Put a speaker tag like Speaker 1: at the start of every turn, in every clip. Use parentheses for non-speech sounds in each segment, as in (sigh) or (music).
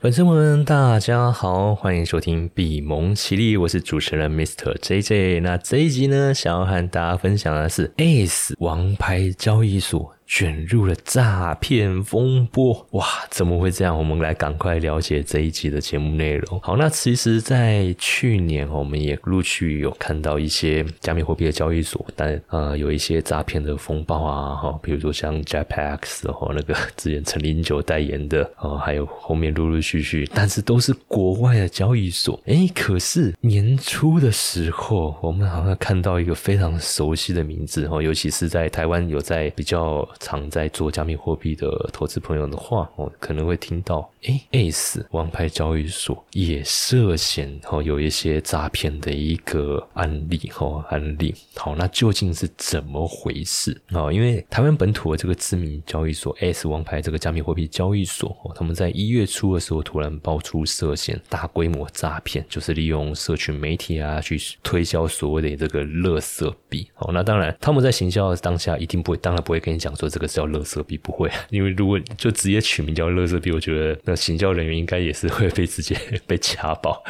Speaker 1: 粉丝们，大家好，欢迎收听比蒙奇力，我是主持人 Mr. JJ。那这一集呢，想要和大家分享的是 Ace 王牌交易所。卷入了诈骗风波，哇，怎么会这样？我们来赶快了解这一集的节目内容。好，那其实，在去年，我们也陆续有看到一些加密货币的交易所，但呃，有一些诈骗的风暴啊，哈，比如说像 JPEX 哦，那个之前陈林九代言的哦，还有后面陆陆续续，但是都是国外的交易所。哎，可是年初的时候，我们好像看到一个非常熟悉的名字哦，尤其是在台湾有在比较。常在做加密货币的投资朋友的话，哦，可能会听到，哎，S 王牌交易所也涉嫌哦有一些诈骗的一个案例，哦，案例。好，那究竟是怎么回事？哦，因为台湾本土的这个知名交易所 S 王牌这个加密货币交易所，哦，他们在一月初的时候突然爆出涉嫌大规模诈骗，就是利用社群媒体啊去推销所谓的这个乐色币。哦，那当然他们在行销当下一定不会，当然不会跟你讲说。这个是叫乐色币不会，因为如果就直接取名叫乐色币，我觉得那行销人员应该也是会被直接 (laughs) 被掐爆。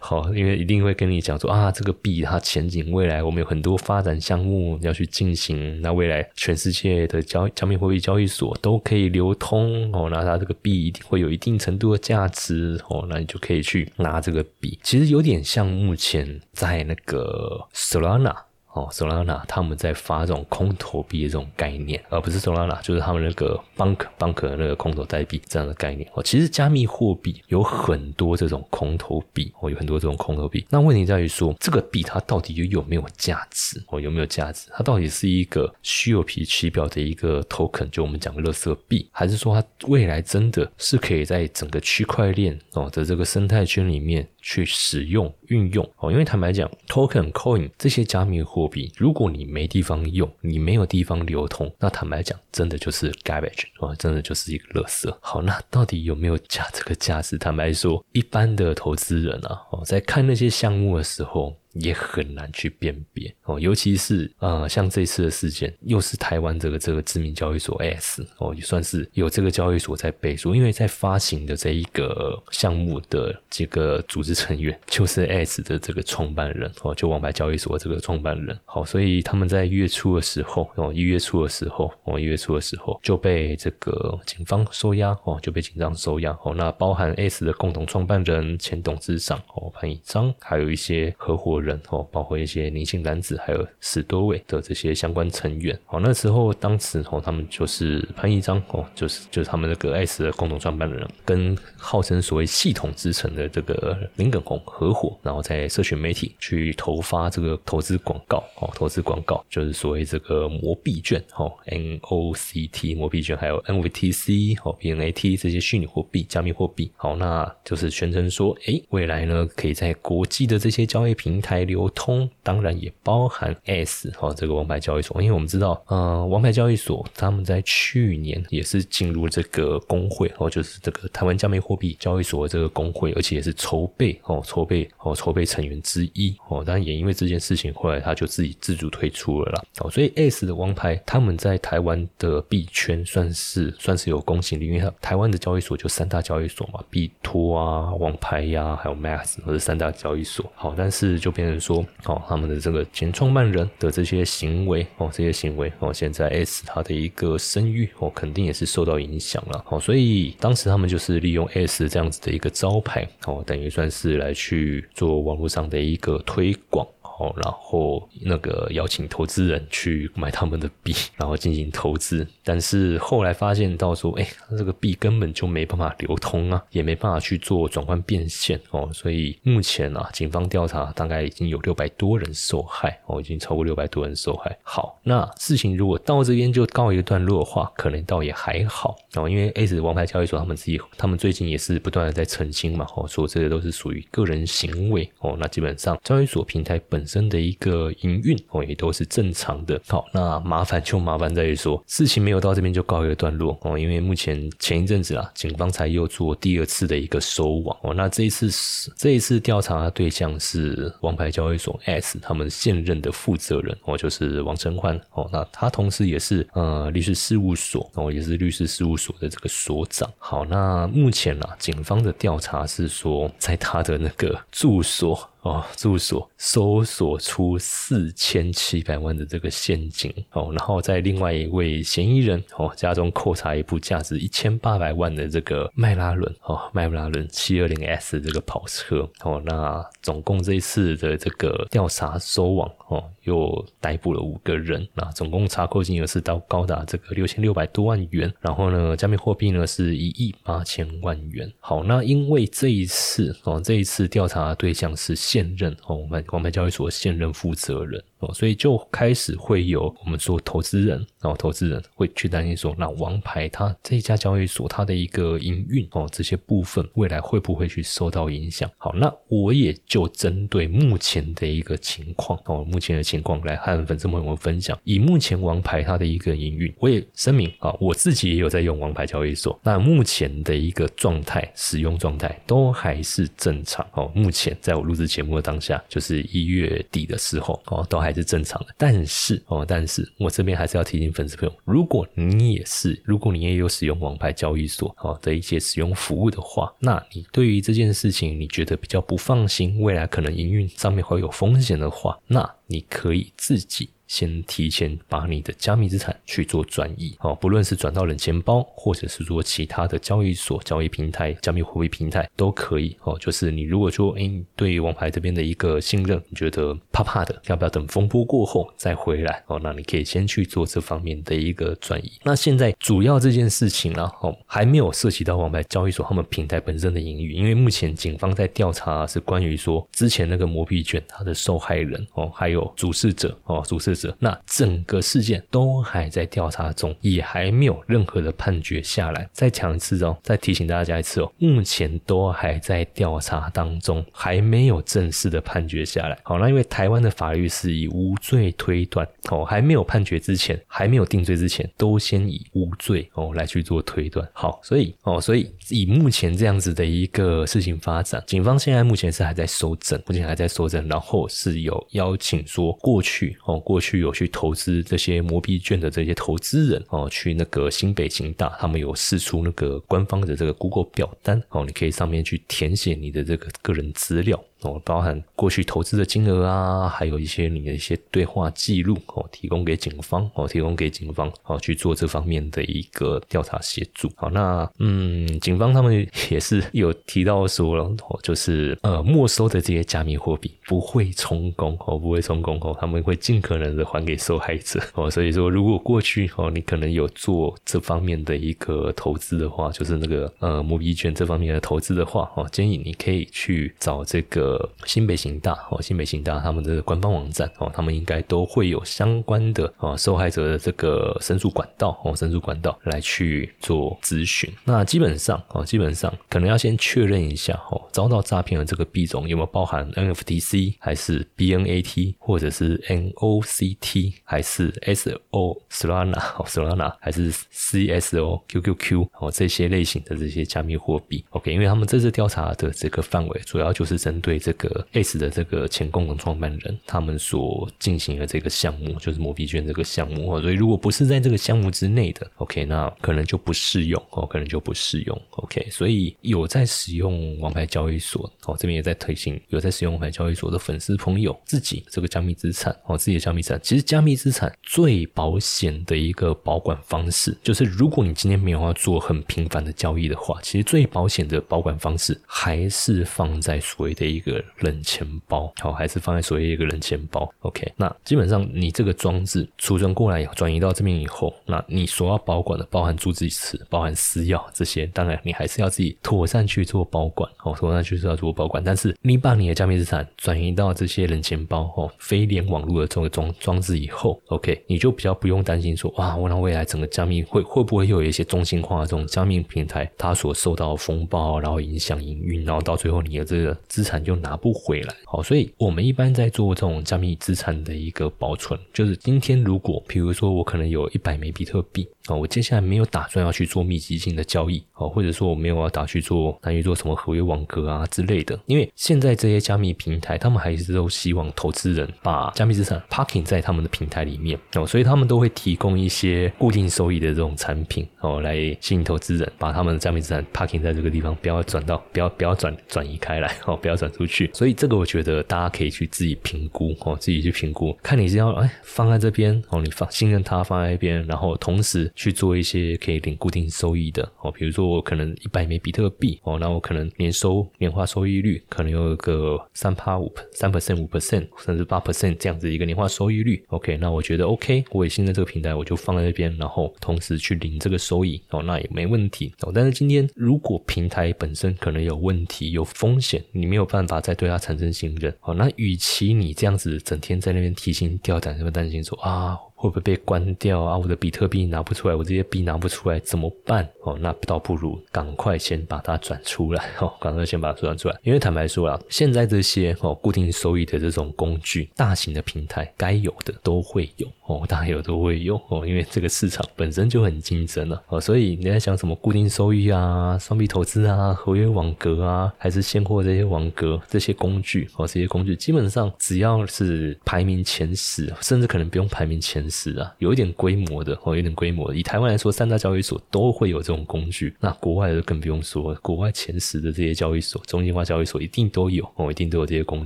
Speaker 1: 好，因为一定会跟你讲说啊，这个币它前景未来，我们有很多发展项目要去进行。那未来全世界的交加密货币交易所都可以流通哦，那它这个币一定会有一定程度的价值哦，那你就可以去拿这个币。其实有点像目前在那个 Solana。哦，Solana 他们在发这种空投币的这种概念，而不是 Solana，就是他们那个 Bank Bank 那个空投代币这样的概念。哦，其实加密货币有很多这种空投币，哦，有很多这种空投币。那问题在于说，这个币它到底有有没有价值？哦，有没有价值？它到底是一个虚有皮其表的一个 token，就我们讲的垃圾币，还是说它未来真的是可以在整个区块链哦的这个生态圈里面？去使用运用哦，因为坦白讲，token coin 这些加密货币，如果你没地方用，你没有地方流通，那坦白讲，真的就是 garbage 哦，真的就是一个垃圾。好，那到底有没有价这个价值？坦白说，一般的投资人啊，哦，在看那些项目的时候。也很难去辨别哦，尤其是呃，像这次的事件，又是台湾这个这个知名交易所 S 哦，也算是有这个交易所在背书，因为在发行的这一个项目的这个组织成员 (laughs) 就是 S 的这个创办人哦，就王牌交易所这个创办人。好，所以他们在月初的时候哦，一月初的时候哦，一月初的时候就被这个警方收押哦，就被警方收押哦。那包含 S 的共同创办人、前董事长哦潘以章，还有一些合伙人。人哦，包括一些年轻男子，还有十多位的这些相关成员。哦，那时候当时哦，他们就是潘一章哦，就是就是他们那个 S 的共同创办的人，跟号称所谓系统之城的这个林耿宏合伙，然后在社群媒体去投发这个投资广告哦，投资广告就是所谓这个魔币券哦，NOCT 魔币券，还有 NVTC 哦，BNAT 这些虚拟货币、加密货币。好，那就是宣称说，哎，未来呢，可以在国际的这些交易平台。流通当然也包含 S 哈这个王牌交易所，因为我们知道，呃，王牌交易所他们在去年也是进入这个工会哦，就是这个台湾加密货币交易所的这个工会，而且也是筹备哦，筹备哦，筹备成员之一哦。当然也因为这件事情，后来他就自己自主退出了啦。哦，所以 S 的王牌他们在台湾的币圈算是算是有公信力，因为他台湾的交易所就三大交易所嘛，币托啊、王牌呀，还有 Max 或者三大交易所。好，但是就变。说哦，他们的这个前创办人的这些行为哦，这些行为哦，现在 S 他的一个声誉哦，肯定也是受到影响了哦，所以当时他们就是利用 S 这样子的一个招牌哦，等于算是来去做网络上的一个推广。哦，然后那个邀请投资人去买他们的币，(laughs) 然后进行投资。但是后来发现到说，哎，这个币根本就没办法流通啊，也没办法去做转换变现哦。所以目前啊，警方调查大概已经有六百多人受害哦，已经超过六百多人受害。好，那事情如果到这边就告一个段落的话，可能倒也还好哦，因为 A 王牌交易所他们自己，他们最近也是不断的在澄清嘛，哦，说这些都是属于个人行为哦。那基本上交易所平台本身的一个营运哦，也都是正常的。好，那麻烦就麻烦在于说，事情没有到这边就告一个段落哦，因为目前前一阵子啊，警方才又做第二次的一个收网哦，那这一次这一次调查的对象是王牌交易所 S 他们现任的负责人哦，就是王成欢哦，那他同时也是呃律师事务所哦，也是律师事务所的这个所长。好，那目前啊，警方的调查是说，在他的那个住所。哦，住所搜索出四千七百万的这个现金哦，然后在另外一位嫌疑人哦家中扣查一部价值一千八百万的这个迈拉伦哦，迈拉伦七二零 S 这个跑车。哦，那总共这一次的这个调查收网哦，又逮捕了五个人，那总共查扣金额是到高达这个六千六百多万元，然后呢，加密货币呢是一亿八千万元。好，那因为这一次哦，这一次调查对象是现任哦，我们广牌交易所现任负责人。哦，所以就开始会有我们说投资人，然后投资人会去担心说，那王牌它这一家交易所它的一个营运哦，这些部分未来会不会去受到影响？好，那我也就针对目前的一个情况哦，目前的情况来和粉丝朋友们分享。以目前王牌它的一个营运，我也声明啊，我自己也有在用王牌交易所，那目前的一个状态、使用状态都还是正常哦。目前在我录制节目的当下，就是一月底的时候哦，都还。还是正常的，但是哦，但是我这边还是要提醒粉丝朋友，如果你也是，如果你也有使用王牌交易所哦的一些使用服务的话，那你对于这件事情你觉得比较不放心，未来可能营运上面会有风险的话，那你可以自己。先提前把你的加密资产去做转移，哦，不论是转到冷钱包，或者是说其他的交易所、交易平台、加密货币平台都可以，哦，就是你如果说，哎，对王牌这边的一个信任，你觉得怕怕的，要不要等风波过后再回来？哦，那你可以先去做这方面的一个转移。那现在主要这件事情呢，哦，还没有涉及到王牌交易所他们平台本身的盈余，因为目前警方在调查是关于说之前那个磨皮卷它的受害人，哦，还有主事者，哦，主事。那整个事件都还在调查中，也还没有任何的判决下来。再讲一次哦，再提醒大家一次哦，目前都还在调查当中，还没有正式的判决下来。好，那因为台湾的法律是以无罪推断哦，还没有判决之前，还没有定罪之前，都先以无罪哦来去做推断。好，所以哦，所以以目前这样子的一个事情发展，警方现在目前是还在搜证，目前还在搜证，然后是有邀请说过去哦，过去。有去投资这些摩币券的这些投资人哦，去那个新北京大，他们有试出那个官方的这个 Google 表单哦，你可以上面去填写你的这个个人资料。哦，包含过去投资的金额啊，还有一些你的一些对话记录哦，提供给警方哦，提供给警方哦去做这方面的一个调查协助。好，那嗯，警方他们也是有提到说哦，就是呃没收的这些加密货币不会充公哦，不会充公哦，他们会尽可能的还给受害者哦。所以说，如果过去哦你可能有做这方面的一个投资的话，就是那个呃摩币券这方面的投资的话哦，建议你可以去找这个。呃，新北行大哦，新北行大他们的官方网站哦，他们应该都会有相关的啊受害者的这个申诉管道哦，申诉管道来去做咨询。那基本上哦，基本上可能要先确认一下哦，遭到诈骗的这个币种有没有包含 NFTC 还是 BNAT 或者是 NOCT 还是 SO Solana 哦 Solana 还是 CSO QQQ 哦这些类型的这些加密货币。OK，因为他们这次调查的这个范围主要就是针对。这个 S 的这个前共同创办人，他们所进行的这个项目，就是摩币券这个项目所以如果不是在这个项目之内的，OK，那可能就不适用哦，可能就不适用，OK。所以有在使用王牌交易所哦，这边也在推行有在使用王牌交易所的粉丝朋友，自己这个加密资产哦，自己的加密资产，其实加密资产最保险的一个保管方式，就是如果你今天没有要做很频繁的交易的话，其实最保险的保管方式还是放在所谓的一个。个冷钱包好，还是放在所谓一个冷钱包？OK，那基本上你这个装置储存过来转移到这边以后，那你所要保管的，包含助记词、包含私钥这些，当然你还是要自己妥善去做保管，哦，妥善去做做保管。但是你把你的加密资产转移到这些冷钱包哦，非联网络的这个装装置以后，OK，你就比较不用担心说，哇，我那未来整个加密会会不会又有一些中心化的这种加密平台，它所受到风暴，然后影响营运，然后到最后你的这个资产就。拿不回来。好，所以我们一般在做这种加密资产的一个保存，就是今天如果，比如说我可能有一百枚比特币。啊，我接下来没有打算要去做密集性的交易，哦，或者说我没有要打去做，打去做什么合约网格啊之类的。因为现在这些加密平台，他们还是都希望投资人把加密资产 parking 在他们的平台里面，哦，所以他们都会提供一些固定收益的这种产品，哦，来吸引投资人把他们的加密资产 parking 在这个地方，不要转到，不要不要转转移开来，哦，不要转出去。所以这个我觉得大家可以去自己评估，哦，自己去评估，看你是要哎放在这边，哦，你放信任它放在一边，然后同时。去做一些可以领固定收益的哦，比如说我可能一百枚比特币哦，那我可能年收年化收益率可能有个三趴五三 percent 五 percent 甚至八 percent 这样子一个年化收益率。OK，那我觉得 OK，我也信任这个平台，我就放在那边，然后同时去领这个收益哦，那也没问题哦。但是今天如果平台本身可能有问题、有风险，你没有办法再对它产生信任哦，那与其你这样子整天在那边提心吊胆，那么担心说啊。会不会被关掉啊？我的比特币拿不出来，我这些币拿不出来怎么办？哦，那倒不如赶快先把它转出来 (laughs) 哦，赶快先把它转出来。因为坦白说啊，现在这些哦固定收益的这种工具，大型的平台该有的都会有哦，大有都会有哦，因为这个市场本身就很竞争了哦，所以你在想什么固定收益啊、双币投资啊、合约网格啊，还是现货这些网格这些工具哦，这些工具基本上只要是排名前十，甚至可能不用排名前。是啊，有一点规模的哦，有点规模的。以台湾来说，三大交易所都会有这种工具，那国外的更不用说，国外前十的这些交易所，中心化交易所一定都有哦，一定都有这些工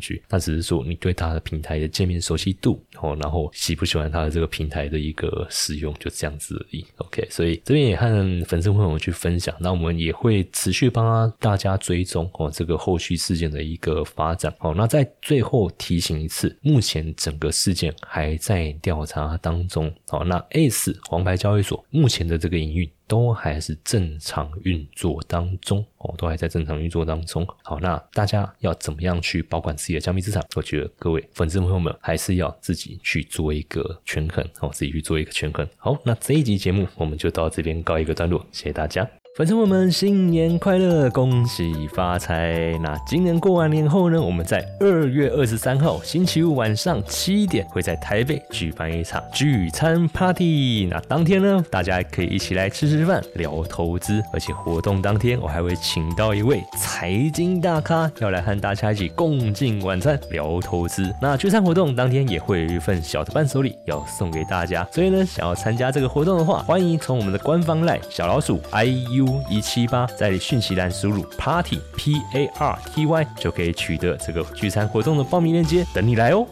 Speaker 1: 具。那只是说你对它的平台的界面熟悉度哦，然后喜不喜欢它的这个平台的一个使用，就这样子而已。OK，所以这边也和粉丝朋友去分享，那我们也会持续帮大家追踪哦这个后续事件的一个发展。哦，那在最后提醒一次，目前整个事件还在调查当。当中，好，那 S 黄牌交易所目前的这个营运都还是正常运作当中，哦，都还在正常运作当中。好，那大家要怎么样去保管自己的加密资产？我觉得各位粉丝朋友们还是要自己去做一个权衡，哦，自己去做一个权衡。好，那这一集节目我们就到这边告一个段落，谢谢大家。粉丝们，新年快乐，恭喜发财！那今年过完年后呢，我们在二月二十三号星期五晚上七点，会在台北举办一场聚餐 party。那当天呢，大家可以一起来吃吃饭，聊投资。而且活动当天，我还会请到一位财经大咖，要来和大家一起共进晚餐，聊投资。那聚餐活动当天也会有一份小的伴手礼要送给大家。所以呢，想要参加这个活动的话，欢迎从我们的官方赖小老鼠 iu。一七八，在讯息栏输入 party p a r t y 就可以取得这个聚餐活动的报名链接，等你来哦。